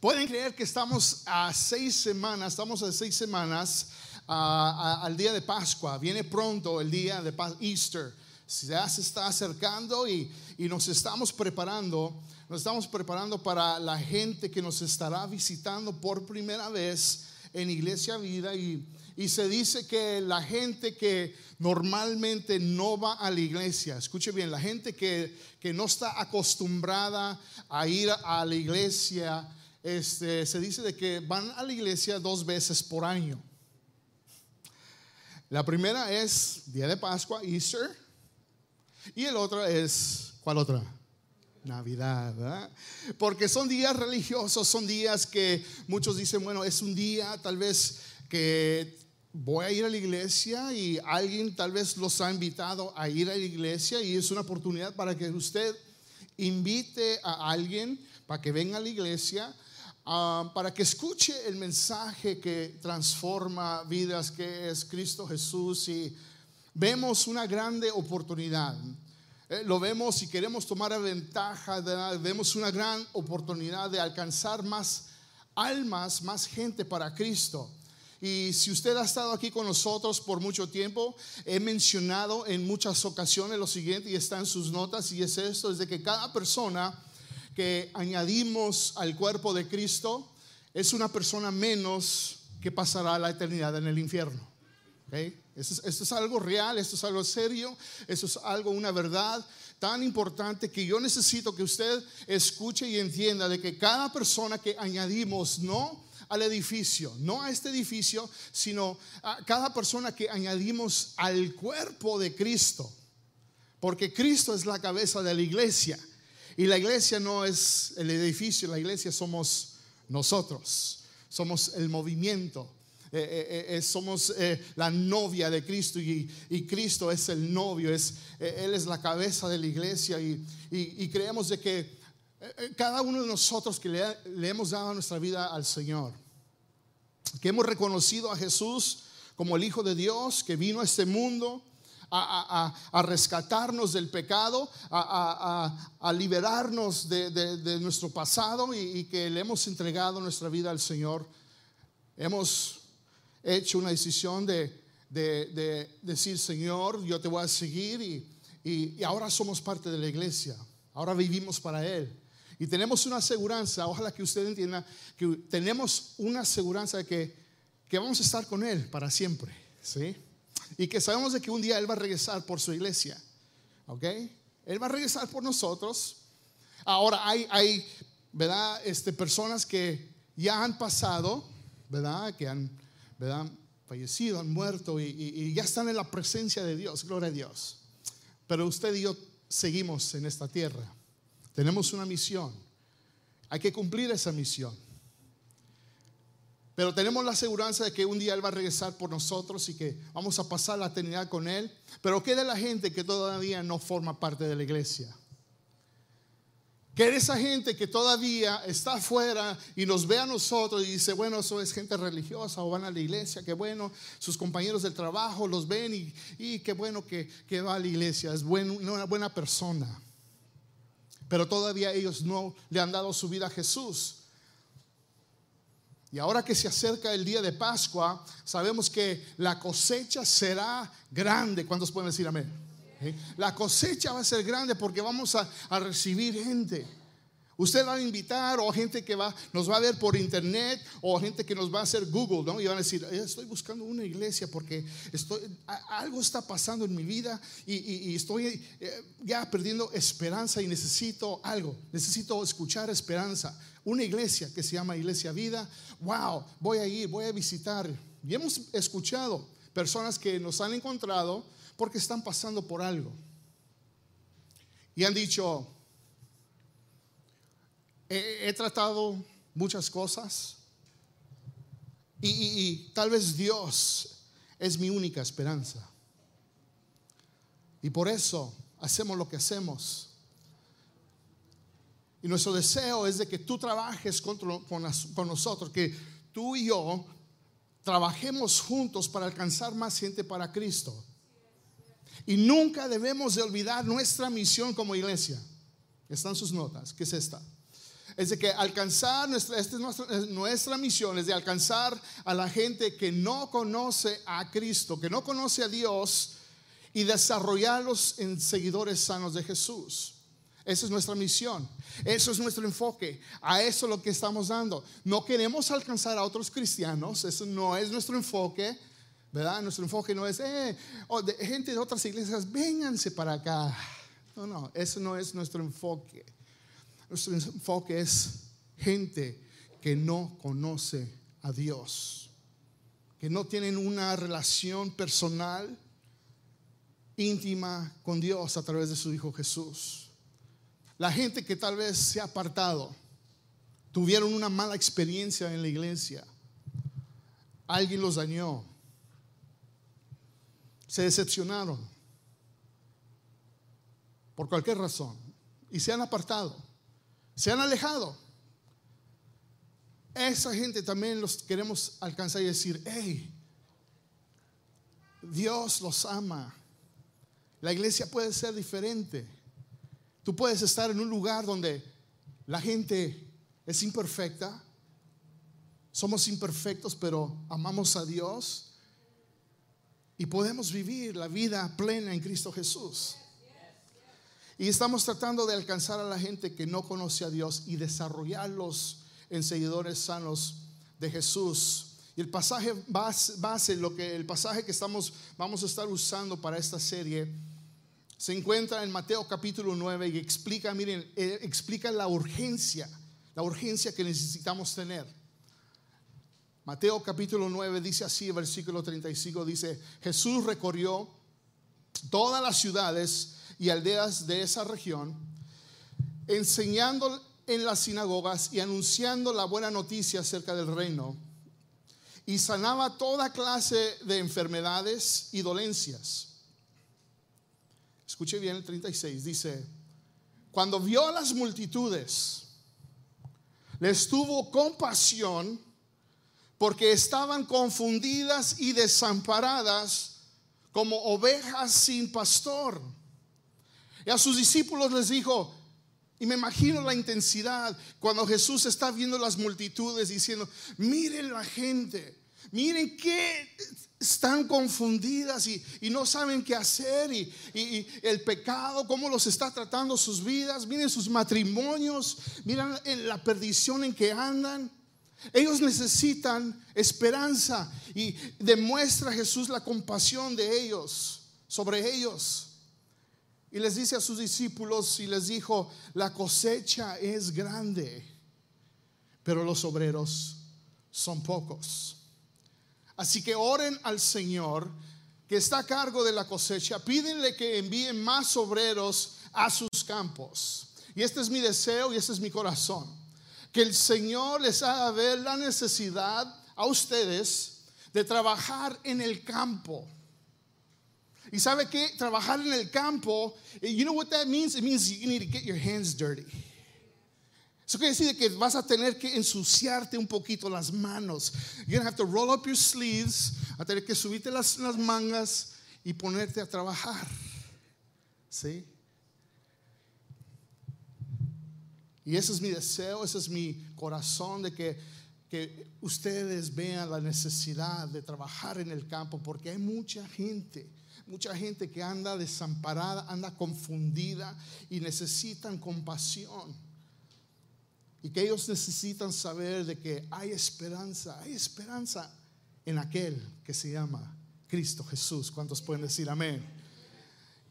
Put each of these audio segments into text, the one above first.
Pueden creer que estamos a seis semanas, estamos a seis semanas al día de Pascua. Viene pronto el día de Easter. Ya se está acercando y, y nos estamos preparando. Nos estamos preparando para la gente que nos estará visitando por primera vez en Iglesia Vida y, y se dice que la gente que normalmente no va a la iglesia, escuche bien, la gente que, que no está acostumbrada a ir a la iglesia, este, se dice de que van a la iglesia dos veces por año. La primera es día de Pascua, Easter, y el otro es, ¿cuál otra? Navidad, Porque son días religiosos, son días que muchos dicen, bueno, es un día tal vez que voy a ir a la iglesia y alguien tal vez los ha invitado a ir a la iglesia y es una oportunidad para que usted invite a alguien para que venga a la iglesia Ah, para que escuche el mensaje que transforma vidas, que es Cristo Jesús. Y vemos una grande oportunidad. Eh, lo vemos y queremos tomar ventaja, de, vemos una gran oportunidad de alcanzar más almas, más gente para Cristo. Y si usted ha estado aquí con nosotros por mucho tiempo, he mencionado en muchas ocasiones lo siguiente y está en sus notas y es esto, es de que cada persona que añadimos al cuerpo de Cristo es una persona menos que pasará la eternidad en el infierno. Esto, es, algo real, esto es algo serio, esto es algo, una verdad tan importante que yo necesito que usted escuche y entienda de que cada persona que añadimos, no al edificio, no a este edificio, sino a cada persona que añadimos al cuerpo de Cristo, porque Cristo es la cabeza de la iglesia. Y la iglesia no es el edificio, la iglesia somos nosotros, somos el movimiento. Eh, eh, eh, somos la novia de Cristo y, Cristo es el novio, es, Él es la cabeza de la iglesia y, creemos de que cada uno de nosotros que le, le hemos dado nuestra vida al Señor, que hemos reconocido a Jesús como el Hijo de Dios, que vino a este mundo, a, rescatarnos del pecado, a, liberarnos de, nuestro pasado y, que le hemos entregado nuestra vida al Señor. Hemos hecho una decisión de, decir, Señor, yo te voy a seguir y, ahora somos parte de la iglesia, ahora vivimos para Él. Y tenemos una aseguranza, ojalá que usted entienda que tenemos una aseguranza de que, que vamos a estar con Él para siempre. ¿sí? Y que sabemos de que un día Él va a regresar por su iglesia. ¿Ok? Él va a regresar por nosotros. Ahora hay, hay ¿verdad? Este, personas que ya han pasado, ¿verdad? Que han, ¿verdad? Fallecido, han muerto y, y ya están en la presencia de Dios. Gloria a Dios. Pero usted y yo seguimos en esta tierra. Tenemos una misión. Hay que cumplir esa misión. Pero tenemos la seguridad de que un día Él va a regresar por nosotros y que vamos a pasar la eternidad con Él. Pero ¿qué de la gente que todavía no forma parte de la iglesia? ¿Qué de esa gente que todavía está afuera y nos ve a nosotros y dice, bueno, eso es gente religiosa o van a la iglesia, qué bueno, sus compañeros del trabajo los ven y, y qué bueno que, va a la iglesia, es una buena persona. Pero todavía ellos no le han dado su vida a Jesús. Y ahora que se acerca el día de Pascua, sabemos que la cosecha será grande. ¿Cuántos pueden decir amén? La cosecha va a ser grande porque vamos a, recibir gente. Usted va a invitar o gente que va, nos va a ver por internet o gente que nos va a hacer Google, ¿no? Y van a decir, eh, estoy buscando una iglesia porque estoy, algo está pasando en mi vida y, estoy eh, ya perdiendo esperanza y necesito algo, necesito escuchar esperanza. Una iglesia que se llama Iglesia Vida, wow, voy a ir, voy a visitar. Y hemos escuchado personas que nos han encontrado porque están pasando por algo. Y han dicho, he, tratado muchas cosas y, tal vez Dios es mi única esperanza. Y por eso hacemos lo que hacemos. Y nuestro deseo es de que tú trabajes con, nosotros, que tú y yo trabajemos juntos para alcanzar más gente para Cristo. Y nunca debemos de olvidar nuestra misión como iglesia. Están sus notas, ¿qué es esta? Es de que alcanzar, nuestra, esta es nuestra, nuestra, misión, es de alcanzar a la gente que no conoce a Cristo, que no conoce a Dios y desarrollarlos en seguidores sanos de Jesús. Esa es nuestra misión. Eso es nuestro enfoque. A eso es lo que estamos dando. No queremos alcanzar a otros cristianos. Eso no es nuestro enfoque. ¿Verdad? Nuestro enfoque no es, eh, de, gente de otras iglesias, vénganse para acá. No, no, eso no es nuestro enfoque. Nuestro enfoque es gente que no conoce a Dios, que no tienen una relación personal, íntima con Dios a través de su Hijo Jesús. La gente que tal vez se ha apartado, tuvieron una mala experiencia en la iglesia, alguien los dañó, se decepcionaron por cualquier razón y se han apartado, se han alejado. Esa gente también los queremos alcanzar y decir, hey, Dios los ama. La iglesia puede ser diferente. Tú puedes estar en un lugar donde la gente es imperfecta. Somos imperfectos, pero amamos a Dios y podemos vivir la vida plena en Cristo Jesús. Y estamos tratando de alcanzar a la gente que no conoce a Dios y desarrollarlos en seguidores sanos de Jesús. Y el pasaje base, lo que el pasaje que estamos vamos a estar usando para esta serie se encuentra en Mateo capítulo 9 y explica, miren, eh, explica la urgencia, la urgencia que necesitamos tener. Mateo capítulo 9 dice así, versículo 35, dice, Jesús recorrió todas las ciudades y aldeas de esa región, enseñando en las sinagogas y anunciando la buena noticia acerca del reino, y sanaba toda clase de enfermedades y dolencias. Escuche bien el 36, dice, cuando vio a las multitudes, les tuvo compasión porque estaban confundidas y desamparadas como ovejas sin pastor. Y a sus discípulos les dijo, y me imagino la intensidad cuando Jesús está viendo las multitudes diciendo, miren la gente, miren que están confundidas y, no saben qué hacer y, y, el pecado, cómo los está tratando sus vidas, miren sus matrimonios, miren la perdición en que andan. Ellos necesitan esperanza y demuestra Jesús la compasión de ellos, sobre ellos. Y les dice a sus discípulos y les dijo, la cosecha es grande, pero los obreros son pocos. Así que oren al Señor que está a cargo de la cosecha, pídenle que envíen más obreros a sus campos. Y este es mi deseo y este es mi corazón que el Señor les haga ver la necesidad a ustedes de trabajar en el campo. Y sabe que trabajar en el campo, eh, you know what that means? It means you need to get your hands dirty. Eso quiere decir que vas a tener que ensuciarte un poquito las manos. You're gonna have to roll up your sleeves, a tener que subirte las, las mangas y ponerte a trabajar. ¿Sí? Y ese es mi deseo, ese es mi corazón de que, que ustedes vean la necesidad de trabajar en el campo, porque hay mucha gente, mucha gente que anda desamparada, anda confundida y necesitan compasión. Y que ellos necesitan saber de que hay esperanza, hay esperanza en aquel que se llama Cristo Jesús. ¿Cuántos pueden decir amén?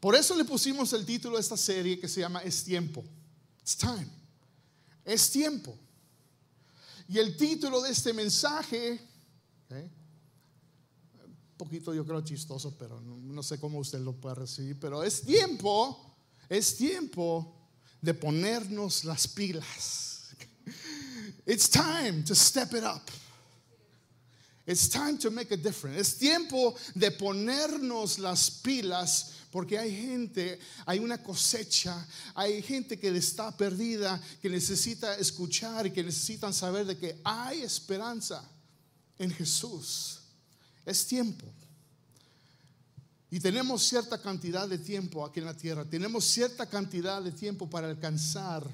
Por eso le pusimos el título a esta serie que se llama Es tiempo. It's time. Es tiempo. Y el título de este mensaje, un poquito yo creo chistoso, pero no, sé cómo usted lo puede recibir, pero es tiempo, es tiempo de ponernos las pilas. It's time to step it up. It's time to make a difference. Es tiempo de ponernos las pilas porque hay gente, hay una cosecha, hay gente que está perdida, que necesita escuchar y que necesitan saber de que hay esperanza en Jesús. Es tiempo. Y tenemos cierta cantidad de tiempo aquí en la tierra. Tenemos cierta cantidad de tiempo para alcanzar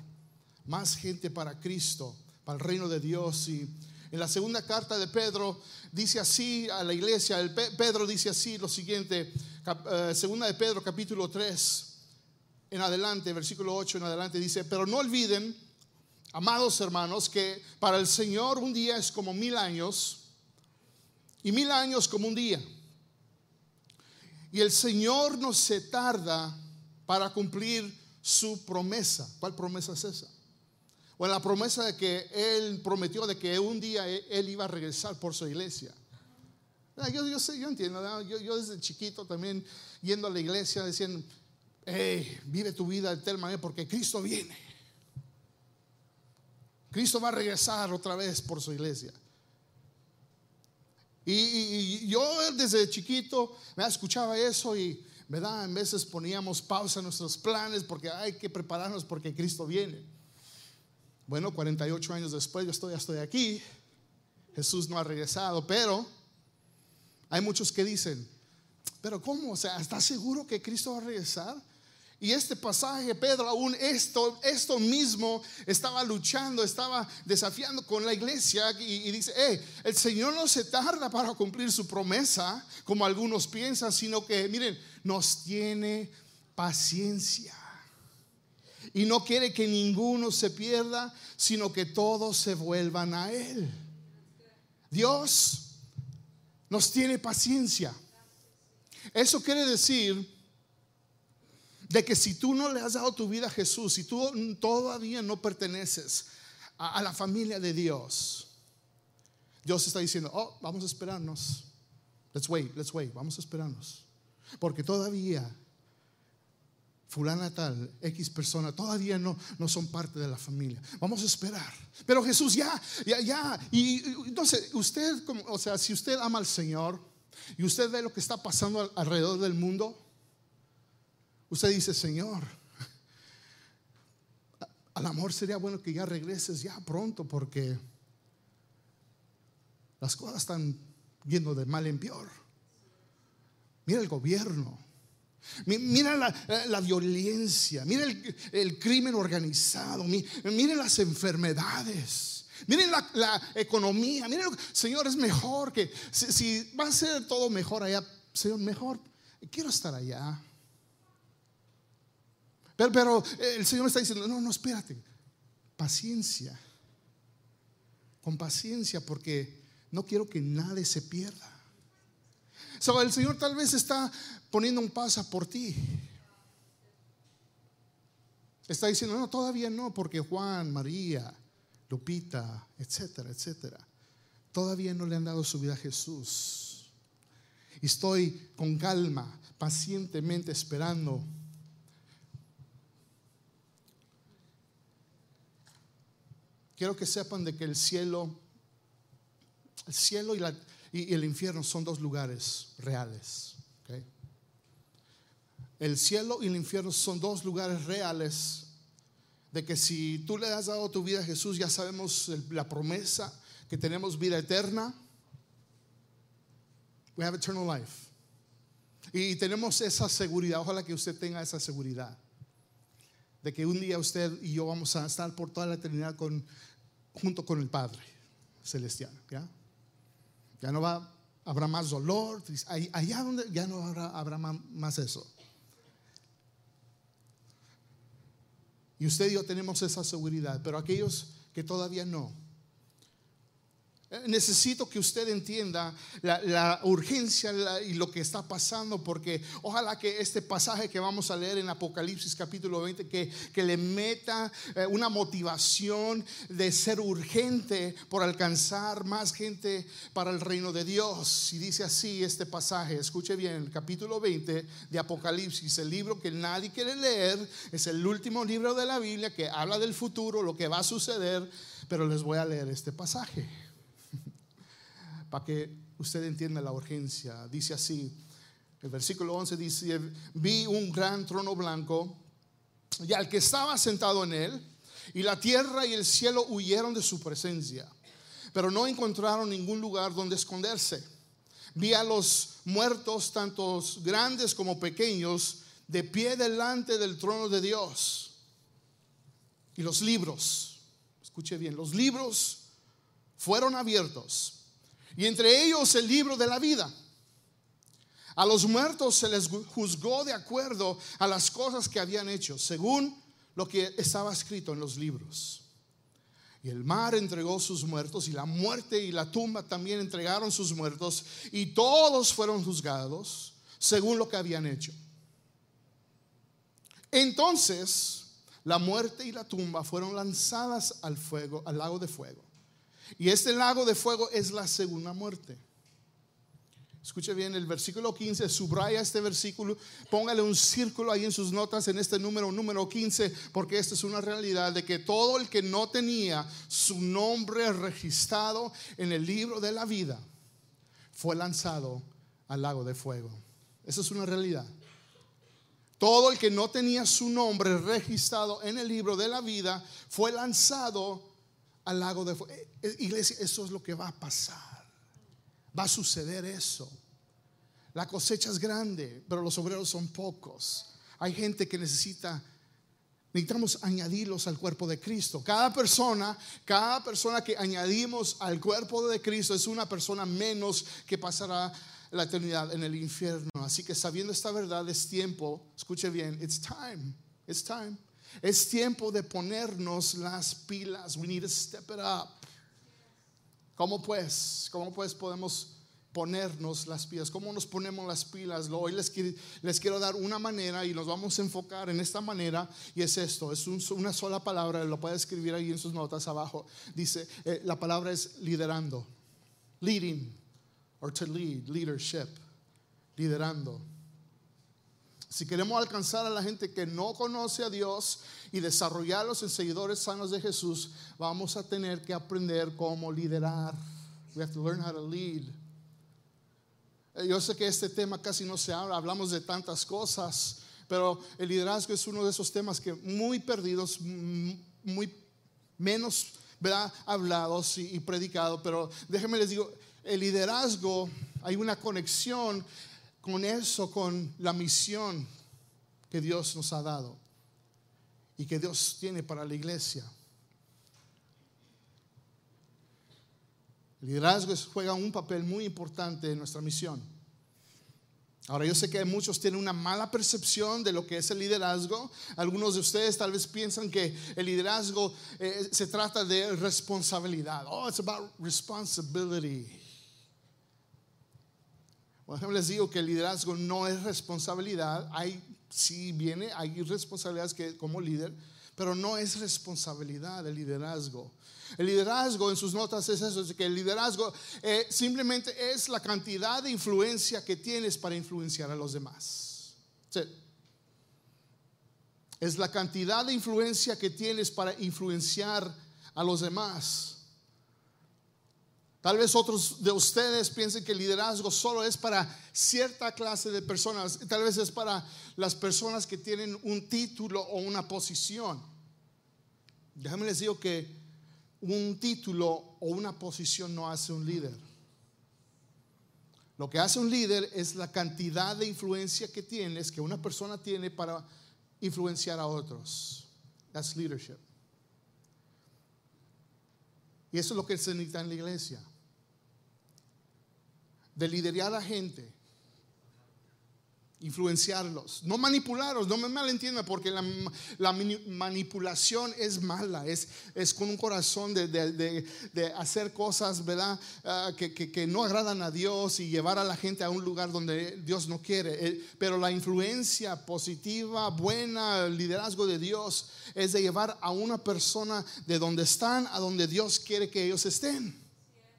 más gente para Cristo, para el reino de Dios. Y en la segunda carta de Pedro dice así a la iglesia, el Pedro dice así lo siguiente, eh, segunda de Pedro capítulo 3 en adelante, versículo 8 en adelante dice, pero no olviden, amados hermanos, que para el Señor un día es como mil años y mil años como un día. Y el Señor no se tarda para cumplir su promesa. ¿Cuál promesa es esa? O la promesa de que Él prometió de que un día Él iba a regresar por su iglesia. Ah, yo, sé, yo entiendo. Yo, yo, desde chiquito también yendo a la iglesia diciendo, hey, vive tu vida de tal manera porque Cristo viene. Cristo va a regresar otra vez por su iglesia. Y, yo desde chiquito me escuchaba eso y, ¿verdad? En veces poníamos pausa en nuestros planes porque hay que prepararnos porque Cristo viene. Bueno, 48 años después yo estoy, ya estoy aquí. Jesús no ha regresado, pero hay muchos que dicen, pero ¿cómo? O sea, ¿estás seguro que Cristo va a regresar? Y este pasaje, Pedro, aún esto, esto mismo estaba luchando, estaba desafiando con la iglesia y, dice, eh, el Señor no se tarda para cumplir su promesa, como algunos piensan, sino que, miren, nos tiene paciencia y no quiere que ninguno se pierda, sino que todos se vuelvan a Él. Dios nos tiene paciencia. Eso quiere decir de que si tú no le has dado tu vida a Jesús, si tú todavía no perteneces a, la familia de Dios, Dios está diciendo, oh, vamos a esperarnos. Let's wait, let's wait, vamos a esperarnos. Porque todavía fulana tal, X persona, todavía no, no son parte de la familia. Vamos a esperar. Pero Jesús ya, ya, ya. Y, entonces, usted, o sea, si usted ama al Señor y usted ve lo que está pasando alrededor del mundo, usted dice, Señor, al amor sería bueno que ya regreses ya pronto porque las cosas están yendo de mal en peor. Mira el gobierno, Mira la, violencia, mira el, crimen organizado, miren las enfermedades, miren la, economía, miren, Señor, es mejor que si, va a ser todo mejor allá, Señor, mejor, quiero estar allá. Pero, pero el Señor está diciendo, no, no, espérate, paciencia, con paciencia, porque no quiero que nadie se pierda. So, el Señor tal vez está poniendo un paso por ti. Está diciendo, no, todavía no, porque Juan, María, Lupita, etcétera, etcétera, todavía no le han dado su vida a Jesús. Y estoy con calma, pacientemente esperando. Quiero que sepan de que el cielo, el cielo y, y el infierno son dos lugares reales. El cielo y el infierno son dos lugares reales de que si tú le has dado tu vida a Jesús, ya sabemos la promesa que tenemos vida eterna. We have eternal life. Y tenemos esa seguridad, ojalá que usted tenga esa seguridad de que un día usted y yo vamos a estar por toda la eternidad con, junto con el Padre celestial. ¿ya? ya no va, habrá más dolor, allá donde ya no habrá, habrá más eso. Y usted y yo tenemos esa seguridad, pero aquellos que todavía no, Necesito que usted entienda la, urgencia y lo que está pasando, porque ojalá que este pasaje que vamos a leer en Apocalipsis capítulo 20, que, que le meta eh, una motivación de ser urgente por alcanzar más gente para el reino de Dios. Y dice así este pasaje, escuche bien, capítulo 20 de Apocalipsis, el libro que nadie quiere leer, es el último libro de la Biblia que habla del futuro, lo que va a suceder, pero les voy a leer este pasaje para que usted entienda la urgencia. Dice así, el versículo 11 dice, vi un gran trono blanco y al que estaba sentado en él, y la tierra y el cielo huyeron de su presencia, pero no encontraron ningún lugar donde esconderse. Vi a los muertos, tantos grandes como pequeños, de pie delante del trono de Dios. Y los libros, escuche bien, los libros fueron abiertos. Y entre ellos el libro de la vida. A los muertos se les juzgó de acuerdo a las cosas que habían hecho, según lo que estaba escrito en los libros. Y el mar entregó sus muertos y la muerte y la tumba también entregaron sus muertos y todos fueron juzgados según lo que habían hecho. Entonces, la muerte y la tumba fueron lanzadas al fuego, al lago de fuego. Y este lago de fuego es la segunda muerte. Escuche bien el versículo 15, subraya este versículo, póngale un círculo ahí en sus notas en este número, número 15, porque esta es una realidad de que todo el que no tenía su nombre registrado en el libro de la vida fue lanzado al lago de fuego. Esa es una realidad. Todo el que no tenía su nombre registrado en el libro de la vida fue lanzado al lago de fuego. Eh, eh, iglesia, eso es lo que va a pasar. Va a suceder eso. La cosecha es grande, pero los obreros son pocos. Hay gente que necesita, necesitamos añadirlos al cuerpo de Cristo. Cada persona, cada persona que añadimos al cuerpo de Cristo es una persona menos que pasará la eternidad en el infierno. Así que sabiendo esta verdad es tiempo, escuche bien, it's time, it's time. Es tiempo de ponernos las pilas. We need to step it up. ¿Cómo pues? ¿Cómo pues podemos ponernos las pilas? ¿Cómo nos ponemos las pilas? Hoy les, les quiero dar una manera y nos vamos a enfocar en esta manera y es esto, es una sola palabra, lo puede escribir ahí en sus notas abajo. Dice, eh, la palabra es liderando, leading, or to lead, leadership, liderando. Si queremos alcanzar a la gente que no conoce a Dios y desarrollarlos en seguidores sanos de Jesús, vamos a tener que aprender cómo liderar. We have to learn how to lead. Eh, yo sé que este tema casi no se habla, hablamos de tantas cosas, pero el liderazgo es uno de esos temas que muy perdidos, muy menos hablados y, y predicados. Pero déjenme les digo, el liderazgo, hay una conexión con eso, con la misión que Dios nos ha dado y que Dios tiene para la iglesia. El liderazgo juega un papel muy importante en nuestra misión. Ahora yo sé que muchos tienen una mala percepción de lo que es el liderazgo. Algunos de ustedes tal vez piensan que el liderazgo eh, se trata de responsabilidad. Oh, it's about responsibility. Ejemplo, les digo que el liderazgo no es responsabilidad. Hay, sí viene, hay responsabilidades que, como líder, pero no es responsabilidad el liderazgo. El liderazgo en sus notas es eso, es que el liderazgo eh, simplemente es la cantidad de influencia que tienes para influenciar a los demás. Es la cantidad de influencia que tienes para influenciar a los demás. Tal vez otros de ustedes piensen que el liderazgo solo es para cierta clase de personas. Tal vez es para las personas que tienen un título o una posición. Déjame les digo que un título o una posición no hace un líder. Lo que hace un líder es la cantidad de influencia que tienes, que una persona tiene para influenciar a otros. That's leadership. Y eso es lo que se necesita en la iglesia de liderar a gente, influenciarlos, no manipularlos, no me malentiendan, porque la, manipulación es mala, es, con un corazón de, hacer cosas, ¿verdad? Ah, que, no agradan a Dios y llevar a la gente a un lugar donde Dios no quiere. Eh, pero la influencia positiva, buena, liderazgo de Dios es de llevar a una persona de donde están a donde Dios quiere que ellos estén.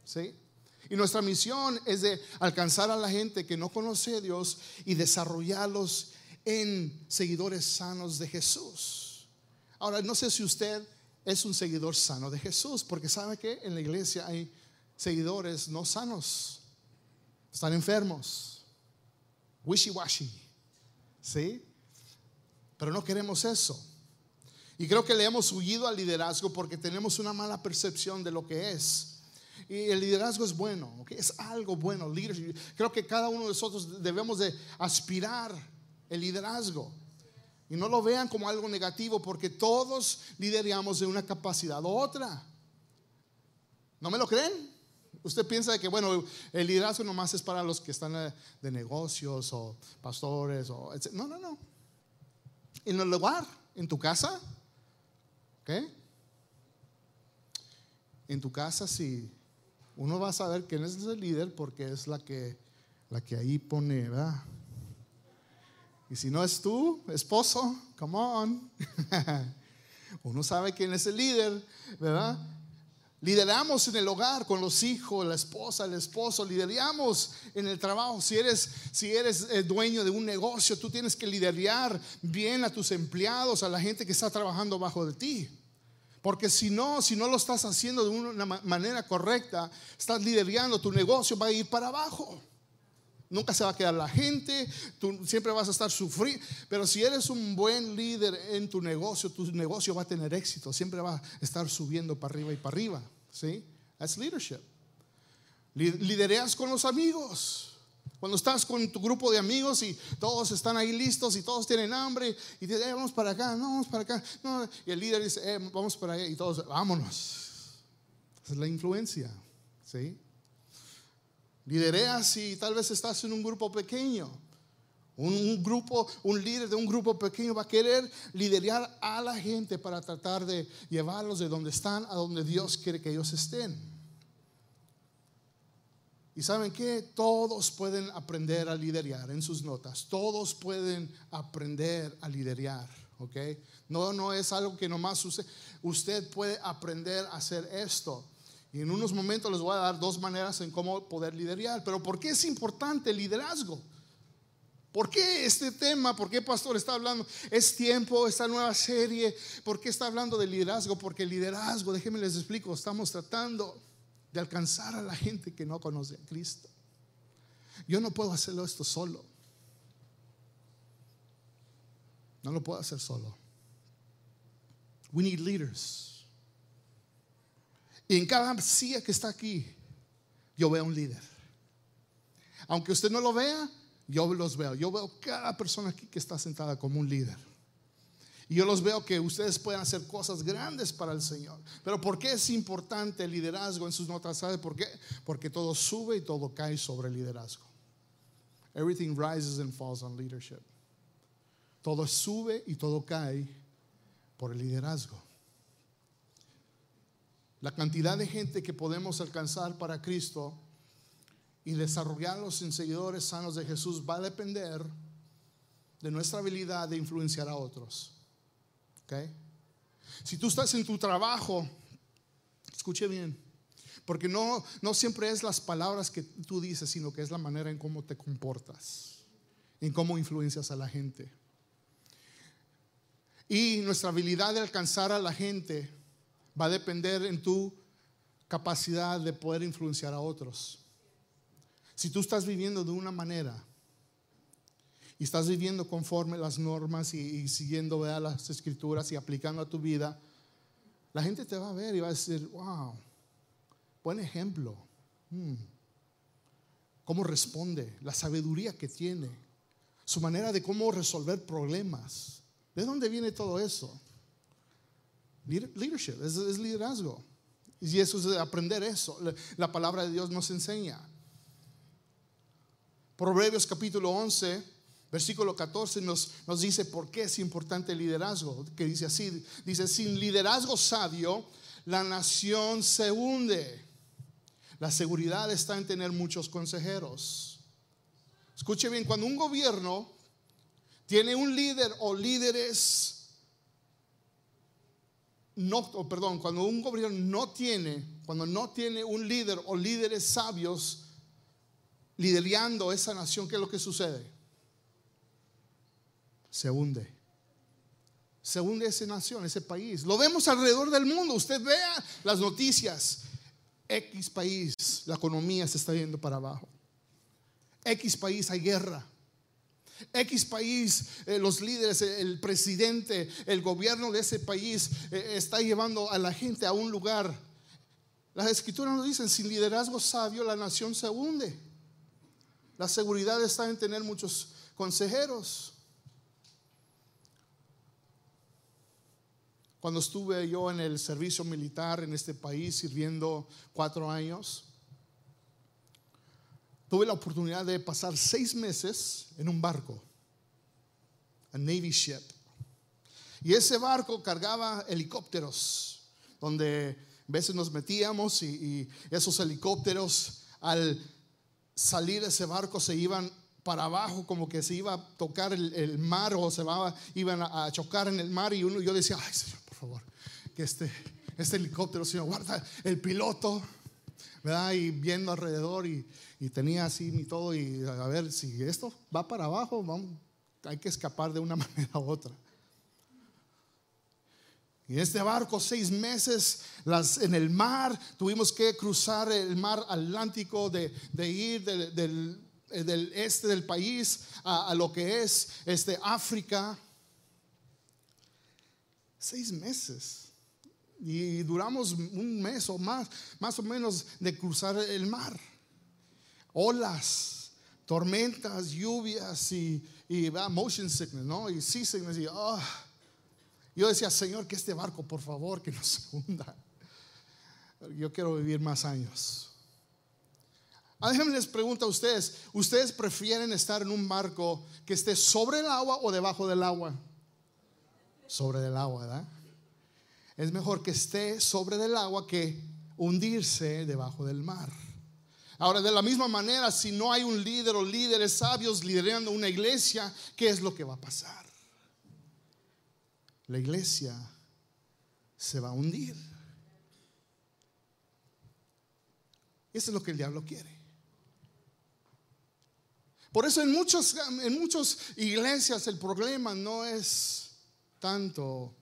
¿Sí? Y nuestra misión es de alcanzar a la gente que no conoce a Dios y desarrollarlos en seguidores sanos de Jesús. Ahora, no sé si usted es un seguidor sano de Jesús, porque sabe que en la iglesia hay seguidores no sanos, están enfermos, wishy-washy, ¿sí? Pero no queremos eso. Y creo que le hemos huido al liderazgo porque tenemos una mala percepción de lo que es. Y el liderazgo es bueno, es algo bueno. Creo que cada uno de nosotros debemos de aspirar el liderazgo. Y no lo vean como algo negativo porque todos lideramos de una capacidad u otra. ¿No me lo creen? Usted piensa que, bueno, el liderazgo nomás es para los que están eh, de negocios o pastores o No, no, no. En el lugar, en tu casa, ¿ok? En tu casa, sí. Uno va a saber quién es el líder porque es la que, la que ahí pone, ¿verdad? Y si no es tú, esposo, come on. Uno sabe quién es el líder, ¿verdad? Lideramos en el hogar con los hijos, la esposa, el esposo, lideramos en el trabajo. Si eres, si eres dueño de un negocio, tú tienes que liderar bien a tus empleados, a la gente que está trabajando bajo de ti. Porque si no, si no lo estás haciendo de una manera correcta, estás liderando, tu negocio va a ir para abajo. Nunca se va a quedar la gente, tú siempre vas a estar sufriendo. Pero si eres un buen líder en tu negocio, tu negocio va a tener éxito, siempre va a estar subiendo para arriba y para arriba. ¿Sí? That's leadership. Lidereas con los amigos. Cuando estás con tu grupo de amigos y todos están ahí listos y todos tienen hambre y te eh, vamos para acá, no, vamos para acá. No. Y el líder dice, eh, vamos para allá y todos, vámonos. Esa es la influencia. ¿Sí? Lidereas y tal vez estás en un grupo pequeño. Un, grupo, un líder de un grupo pequeño va a querer liderar a la gente para tratar de llevarlos de donde están a donde Dios quiere que ellos estén. Y saben que todos pueden aprender a liderar en sus notas. Todos pueden aprender a liderar. ¿ok? No, no es algo que nomás usted, usted puede aprender a hacer esto. Y en unos momentos les voy a dar dos maneras en cómo poder liderar. Pero ¿por qué es importante el liderazgo? ¿Por qué este tema? ¿Por qué pastor está hablando? Es tiempo, esta nueva serie. ¿Por qué está hablando de liderazgo? Porque liderazgo, déjenme les explico, estamos tratando de alcanzar a la gente que no conoce a Cristo. Yo no puedo hacerlo esto solo. No lo puedo hacer solo. We need leaders. Y en cada silla que está aquí, yo veo un líder. Aunque usted no lo vea, yo los veo. Yo veo cada persona aquí que está sentada como un líder. Y yo los veo que ustedes pueden hacer cosas grandes para el Señor. Pero ¿por qué es importante el liderazgo en sus notas? ¿Sabe por qué? Porque todo sube y todo cae sobre el liderazgo. Everything rises and falls on leadership. Todo sube y todo cae por el liderazgo. La cantidad de gente que podemos alcanzar para Cristo y desarrollarlos en seguidores sanos de Jesús va a depender de nuestra habilidad de influenciar a otros. Si tú estás en tu trabajo, escuche bien, porque no, no siempre es las palabras que tú dices, sino que es la manera en cómo te comportas, en cómo influencias a la gente. Y nuestra habilidad de alcanzar a la gente va a depender en tu capacidad de poder influenciar a otros. Si tú estás viviendo de una manera y estás viviendo conforme las normas y, siguiendo las escrituras y aplicando a tu vida, la gente te va a ver y va a decir, wow, buen ejemplo. Hmm. ¿Cómo responde? La sabiduría que tiene. Su manera de cómo resolver problemas. ¿De dónde viene todo eso? Leadership, es, liderazgo. Y eso es aprender eso. La palabra de Dios nos enseña. Proverbios capítulo 11, versículo 14 nos, nos dice por qué es importante el liderazgo. Que dice así, dice, sin liderazgo sabio, la nación se hunde. La seguridad está en tener muchos consejeros. Escuche bien, cuando un gobierno tiene un líder o líderes no, perdón, cuando un gobierno no tiene, cuando no tiene un líder o líderes sabios liderando esa nación, ¿qué es lo que sucede? Se hunde. Se hunde esa nación, ese país. Lo vemos alrededor del mundo. Usted vea las noticias. X país, la economía se está yendo para abajo. X país hay guerra. X país, eh, los líderes, el presidente, el gobierno de ese país eh, está llevando a la gente a un lugar. Las escrituras nos dicen, sin liderazgo sabio la nación se hunde. La seguridad está en tener muchos consejeros. Cuando estuve yo en el servicio militar en este país sirviendo cuatro años, tuve la oportunidad de pasar seis meses en un barco, a Navy ship. Y ese barco cargaba helicópteros, donde a veces nos metíamos y, esos helicópteros al salir de ese barco se iban para abajo, como que se iba a tocar el, mar o se iban a, chocar en el mar. Y uno, yo decía, ay Señor, que este, este helicóptero, Señor, guarda el piloto, ¿verdad? Y viendo alrededor y, tenía así mi todo y a ver si esto va para abajo, hay que escapar de una manera u otra. Y este barco, seis meses las, en el mar, tuvimos que cruzar el mar Atlántico, de, ir del, este del país a, a, lo que es este, África. Seis meses. Y duramos un mes o más, más o menos, de cruzar el mar olas, tormentas, lluvias y, y motion sickness, ¿no? Y sea sickness. Y, oh. Yo decía, Señor, que este barco, por favor, que no se hunda. Yo quiero vivir más años. Ah, déjenme les pregunto a ustedes, ¿ustedes prefieren estar en un barco que esté sobre el agua o debajo del agua? Sobre el agua, ¿verdad? Es mejor que esté sobre el agua que hundirse debajo del mar. Ahora, de la misma manera, si no hay un líder o líderes sabios liderando una iglesia, ¿qué es lo que va a pasar? La iglesia se va a hundir. Eso es lo que el diablo quiere. Por eso en muchas en muchas iglesias el problema no es tanto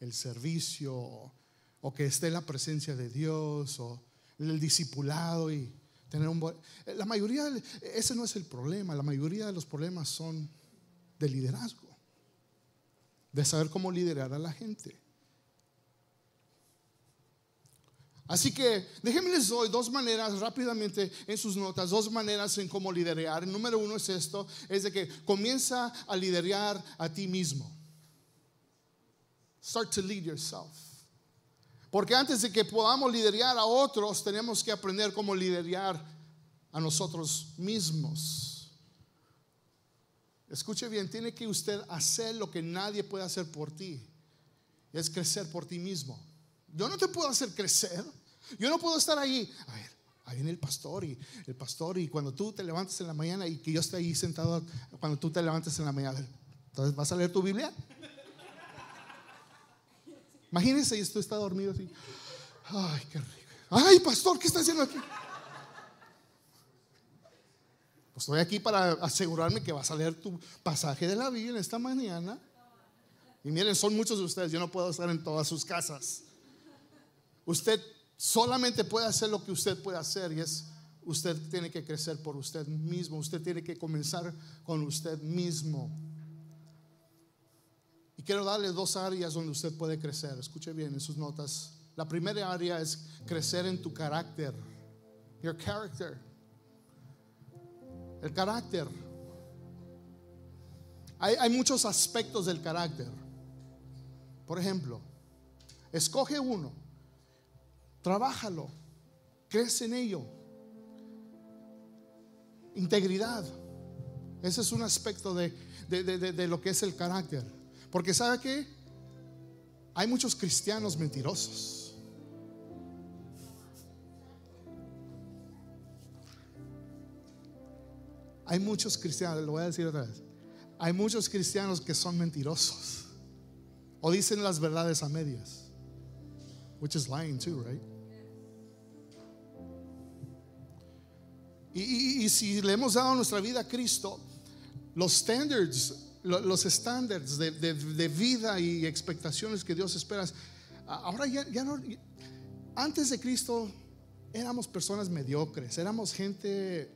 el servicio o que esté la presencia de Dios o el discipulado y tener un La mayoría, ese no es el problema, la mayoría de los problemas son de liderazgo, de saber cómo liderar a la gente. Así que déjenme les doy dos maneras rápidamente en sus notas, dos maneras en cómo liderar. El número uno es esto, es de que comienza a liderar a ti mismo. Start to lead yourself. Porque antes de que podamos liderar a otros, tenemos que aprender cómo liderar a nosotros mismos. Escuche bien, tiene que usted hacer lo que nadie puede hacer por ti. Es crecer por ti mismo. Yo no te puedo hacer crecer. Yo no puedo estar ahí. A ver, ahí viene el pastor y el pastor y cuando tú te levantes en la mañana y que yo esté ahí sentado cuando tú te levantes en la mañana. Entonces, ¿vas a leer tu Biblia? Imagínense, esto está dormido así. Ay, qué rico. Ay, pastor, ¿qué está haciendo aquí? Pues estoy aquí para asegurarme que vas a leer tu pasaje de la Biblia esta mañana. Y miren, son muchos de ustedes, yo no puedo estar en todas sus casas. Usted solamente puede hacer lo que usted puede hacer y es usted tiene que crecer por usted mismo, usted tiene que comenzar con usted mismo. Y quiero darle dos áreas donde usted puede crecer. Escuche bien en sus notas. La primera área es crecer en tu carácter. Your character. El carácter. Hay, hay muchos aspectos del carácter. Por ejemplo, escoge uno, trabájalo, crece en ello. Integridad. Ese es un aspecto de, de, de, de lo que es el carácter. Porque ¿sabe qué? Hay muchos cristianos mentirosos. Hay muchos cristianos, lo voy a decir otra vez. Hay muchos cristianos que son mentirosos. O dicen las verdades a medias. Which is lying too, right? Y, y si le hemos dado nuestra vida a Cristo, los standards los estándares de, vida y expectaciones que Dios espera. Ahora ya, ya no, antes de Cristo éramos personas mediocres, éramos gente,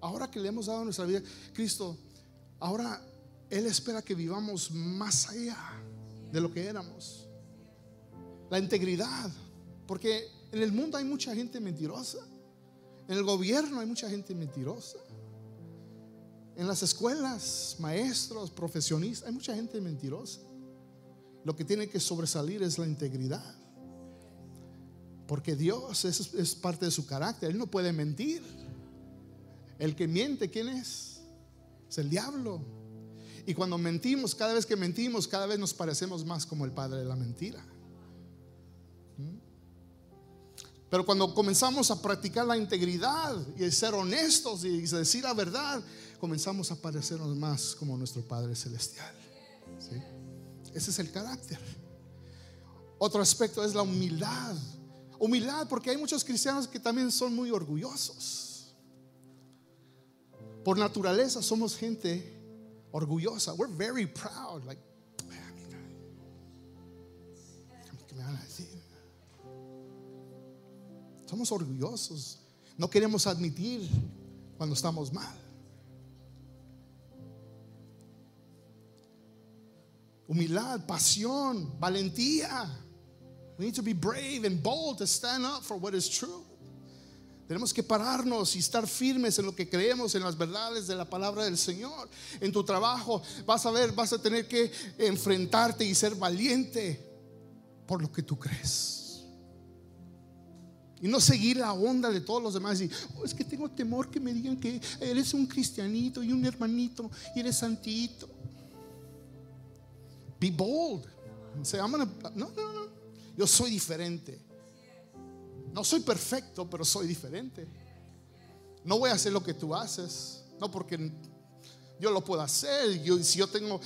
ahora que le hemos dado nuestra vida, Cristo, ahora Él espera que vivamos más allá de lo que éramos. La integridad, porque en el mundo hay mucha gente mentirosa, en el gobierno hay mucha gente mentirosa. En las escuelas, maestros, profesionistas, hay mucha gente mentirosa. lo que tiene que sobresalir es la integridad. Porque Dios es, parte de su carácter. Él no puede mentir. El que miente, ¿quién es? Es el diablo. Y cuando mentimos, cada vez que mentimos, cada vez nos parecemos más como el padre de la mentira. ¿Mm? Pero cuando comenzamos a practicar la integridad y ser honestos y decir la verdad, comenzamos a parecernos más como nuestro Padre Celestial. Ese es el carácter. Otro aspecto es la humildad. Humildad porque hay muchos cristianos que también son muy orgullosos. Por naturaleza somos gente orgullosa. We're very proud. Like, ¿qué me van a decir? Somos orgullosos. No queremos admitir cuando estamos mal. Humildad, pasión, valentía. We need to be brave and bold to stand up for what is true. Tenemos que pararnos y estar firmes en lo que creemos, en las verdades de la palabra del Señor. En tu trabajo vas a ver, vas a tener que enfrentarte y ser valiente por lo que tú crees. Y no seguir la onda de todos los demás y oh, es que tengo temor que me digan que eres un cristianito y un hermanito y eres santito. Be bold. no, no, no. Yo soy diferente. No soy perfecto, pero soy diferente. No voy a hacer lo que tú haces. No porque yo lo puedo hacer. Yo, si yo tengo,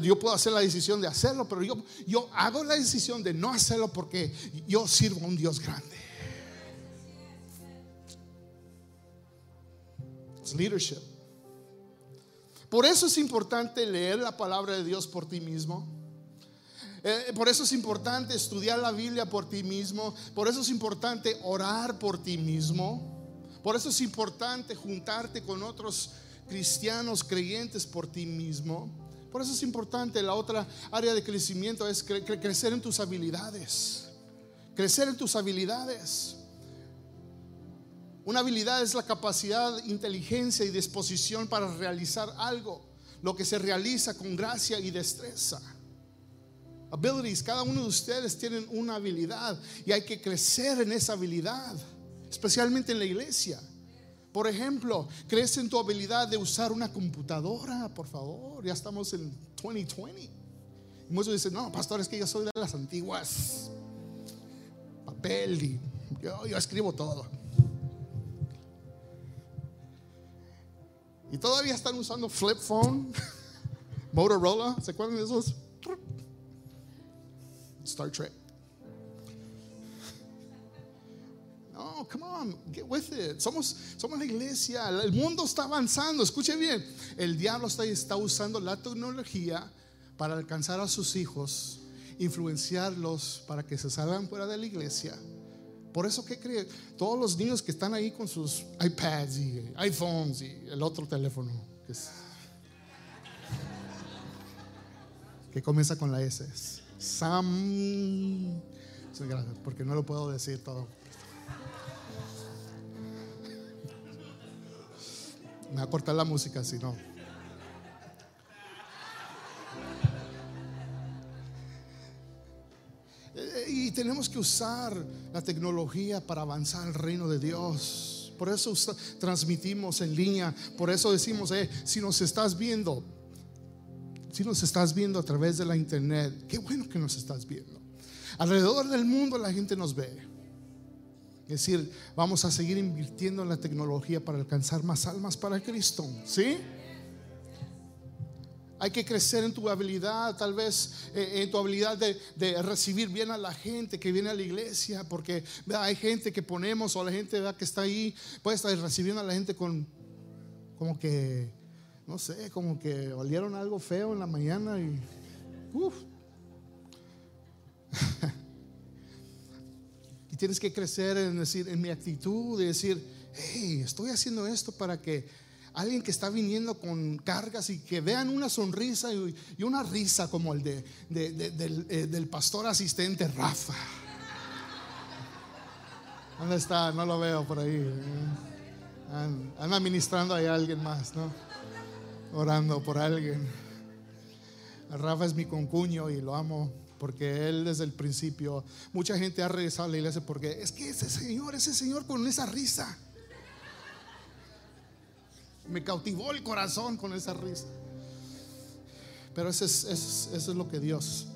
yo puedo hacer la decisión de hacerlo, pero yo, yo hago la decisión de no hacerlo porque yo sirvo a un Dios grande. Es leadership. Por eso es importante leer la palabra de Dios por ti mismo. Eh, por eso es importante estudiar la Biblia por ti mismo. Por eso es importante orar por ti mismo. Por eso es importante juntarte con otros cristianos creyentes por ti mismo. Por eso es importante la otra área de crecimiento es crecer en tus habilidades. Crecer en tus habilidades. Una habilidad es la capacidad, inteligencia y disposición para realizar algo, lo que se realiza con gracia y destreza. Abilities, cada uno de ustedes tienen una habilidad y hay que crecer en esa habilidad, especialmente en la iglesia. Por ejemplo, crece en tu habilidad de usar una computadora, por favor, ya estamos en 2020. Y muchos dicen, no, pastor, es que yo soy de las antiguas. Papel y yo escribo todo. Y todavía están usando flip phone, Motorola, ¿se acuerdan de esos? Star Trek. No, come on, get with it. Somos, somos la iglesia. El mundo está avanzando. Escuche bien. El diablo está, está usando la tecnología para alcanzar a sus hijos, influenciarlos para que se salgan fuera de la iglesia. Por eso, ¿qué cree? Todos los niños que están ahí con sus iPads y iPhones y el otro teléfono, que, comienza con la S. Sam. Gracias, porque no lo puedo decir todo. Me va a cortar la música si no. Tenemos que usar la tecnología para avanzar el reino de Dios. Por eso transmitimos en línea. Por eso decimos, eh, si nos estás viendo, si nos estás viendo a través de la internet, qué bueno que nos estás viendo. Alrededor del mundo la gente nos ve. Es decir, vamos a seguir invirtiendo en la tecnología para alcanzar más almas para Cristo. ¿Sí? Hay que crecer en tu habilidad, tal vez eh, en tu habilidad de, recibir bien a la gente que viene a la iglesia, porque hay gente que ponemos o la gente que está ahí, puede estar recibiendo a la gente con como que no sé, como que olieron algo feo en la mañana y y tienes que crecer en decir, en mi actitud, de decir, hey, estoy haciendo esto para que alguien que está viniendo con cargas y que vean una sonrisa y, una risa como el de, eh, del, pastor asistente Rafa. ¿Dónde está? No lo veo por ahí. Anda ministrando a alguien más, ¿no? orando por alguien. Rafa es mi concuño y lo amo porque Él desde el principio, mucha gente ha regresado a la iglesia porque es que ese Señor, ese Señor con esa risa, me cautivó el corazón con esa risa. Pero eso es, eso es lo que Dios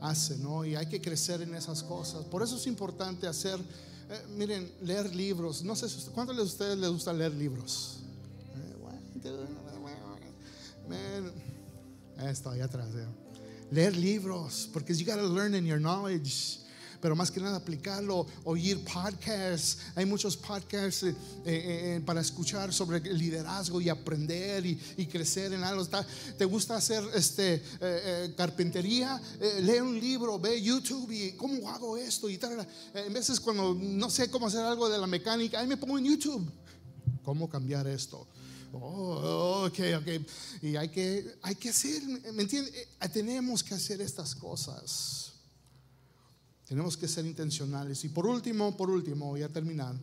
hace, ¿no? Y hay que crecer en esas cosas. Por eso es importante hacer, eh, miren, leer libros. No sé, ¿cuántos de ustedes les gusta leer libros? Esto ahí atrás. Leer libros, porque you gotta learn in your knowledge pero más que nada aplicarlo, oír podcasts. Hay muchos podcasts eh, eh, para escuchar sobre liderazgo y aprender y, crecer en algo. ¿Te gusta hacer este, eh, carpintería? lee un libro, ve YouTube y cómo hago esto y tal. En veces cuando no sé cómo hacer algo de la mecánica, ahí me pongo en YouTube. ¿Cómo cambiar esto? Oh, ok, ok. Y hay que, hay que hacer, ¿me entiendes? Tenemos que hacer estas cosas. Tenemos que ser intencionales. Y por último, por último, voy a terminar.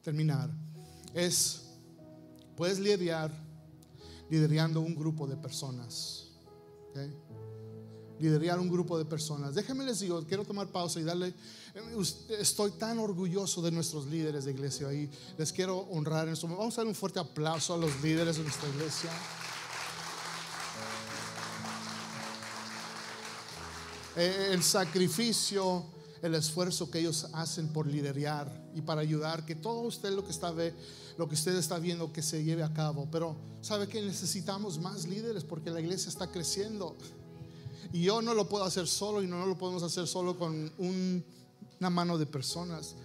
Terminar. Es, puedes liderar liderando un grupo de personas. ¿okay? Liderar un grupo de personas. Déjenme les digo, quiero tomar pausa y darle. Estoy tan orgulloso de nuestros líderes de iglesia ahí. Les quiero honrar en esto. Vamos a dar un fuerte aplauso a los líderes de nuestra iglesia. El sacrificio, el esfuerzo que ellos hacen por liderar y para ayudar que todo usted lo que está ve, lo que usted está viendo que se lleve a cabo. Pero sabe que necesitamos más líderes porque la iglesia está creciendo. Y yo no lo puedo hacer solo y no, lo podemos hacer solo con una mano de personas.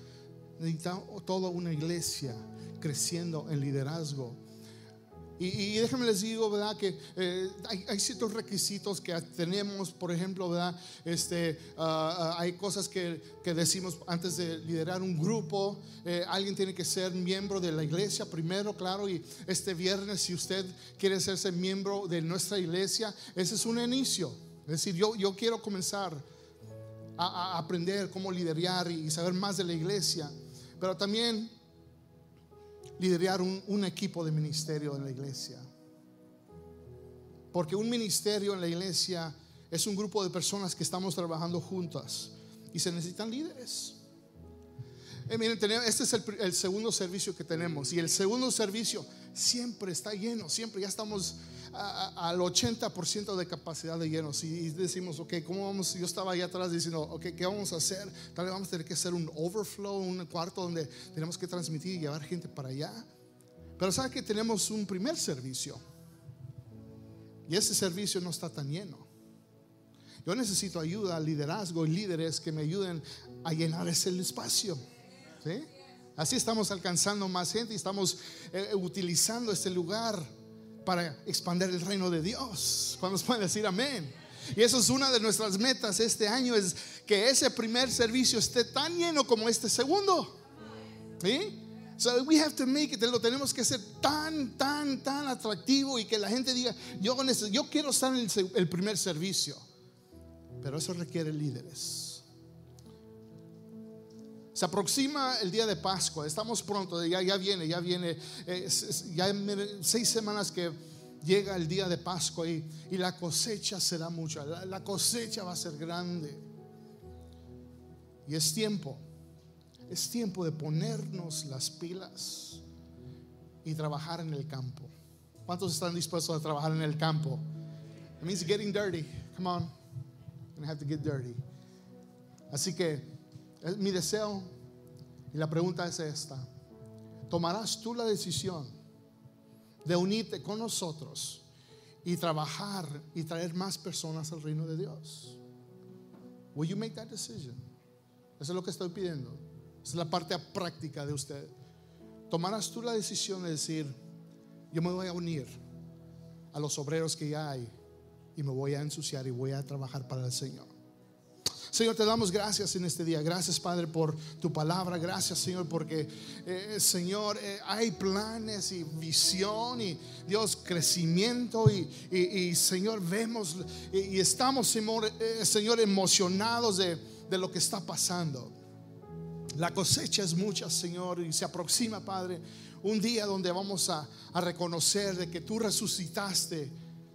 Necesitamos toda una iglesia creciendo en liderazgo y, déjenme les digo, ¿verdad? Que eh, hay, ciertos requisitos que tenemos, por ejemplo, ¿verdad? Este, ah, ah, hay cosas que, decimos antes de liderar un grupo. Eh, alguien tiene que ser miembro de la iglesia primero, claro. Y este viernes, si usted quiere ser miembro de nuestra iglesia, ese es un inicio. Es decir, yo, yo quiero comenzar a, a aprender cómo liderar y saber más de la iglesia. Pero también liderar un, equipo de ministerio en la iglesia. Porque un ministerio en la iglesia es un grupo de personas que estamos trabajando juntas y se necesitan líderes. Eh, miren, este es el, segundo servicio que tenemos y el segundo servicio siempre está lleno, siempre ya estamos al 80% de capacidad de llenos y, decimos, ok, ¿cómo vamos? Yo estaba ahí atrás diciendo, ok, ¿qué vamos a hacer? Tal vez vamos a tener que hacer un overflow, un cuarto donde tenemos que transmitir y llevar gente para allá. Pero sabe que tenemos un primer servicio y ese servicio no está tan lleno. Yo necesito ayuda, liderazgo y líderes que me ayuden a llenar ese espacio. Así estamos alcanzando más gente y estamos eh, utilizando este lugar para expandir el reino de Dios. Cuando pueden decir amén? Y eso es una de nuestras metas este año, es que ese primer servicio esté tan lleno como este segundo. ¿Sí? So we have to make it, lo tenemos que hacer tan, tan, tan atractivo y que la gente diga, yo, yo quiero estar en el primer servicio. Pero eso requiere líderes. Se aproxima el día de Pascua, estamos pronto, ya, viene, ya viene, eh, ya seis semanas que llega el día de Pascua y, la cosecha será mucha, la, cosecha va a ser grande. Y es tiempo, es tiempo de ponernos las pilas y trabajar en el campo. ¿Cuántos están dispuestos a trabajar en el campo? It means getting dirty. Come on. You're have to get dirty. Así que es mi deseo y la pregunta es esta. ¿Tomarás tú la decisión de unirte con nosotros y trabajar y traer más personas al reino de Dios? Will you make that decision? Eso es lo que estoy pidiendo. Esa es la parte práctica de usted. Tomarás tú la decisión de decir, yo me voy a unir a los obreros que ya hay y me voy a ensuciar y voy a trabajar para el Señor. Señor, te damos gracias en este día. Gracias, Padre, por tu palabra. Gracias, Señor, porque, eh, Señor, eh, hay planes y visión y Dios, crecimiento. Y, Señor, vemos y, estamos, Señor, eh, Señor emocionados de, lo que está pasando. La cosecha es mucha, Señor, y se aproxima, Padre, un día donde vamos a, a reconocer de que tú resucitaste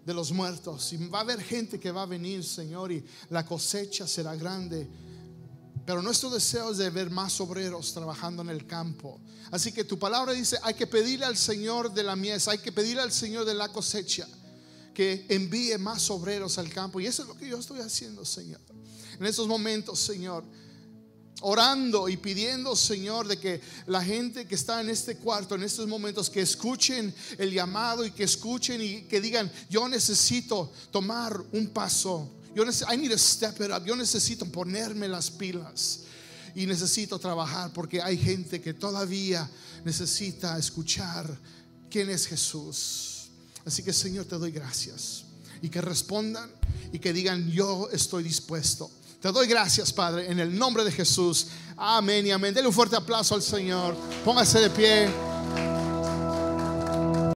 de los muertos. Y va a haber gente que va a venir, Señor, y la cosecha será grande. Pero nuestro deseo es de ver más obreros trabajando en el campo. Así que tu palabra dice, hay que pedirle al Señor de la mies, hay que pedirle al Señor de la cosecha que envíe más obreros al campo. Y eso es lo que yo estoy haciendo, Señor. En estos momentos, Señor, orando y pidiendo, Señor, de que la gente que está en este cuarto, en estos momentos, que escuchen el llamado y que escuchen y que digan, yo necesito tomar un paso. Yo I need to step it up. Yo necesito ponerme las pilas y necesito trabajar porque hay gente que todavía necesita escuchar quién es Jesús. Así que Señor, te doy gracias. Y que respondan y que digan, yo estoy dispuesto. Te doy gracias, Padre, en el nombre de Jesús. Amén y amén. Dele un fuerte aplauso al Señor. Póngase de pie.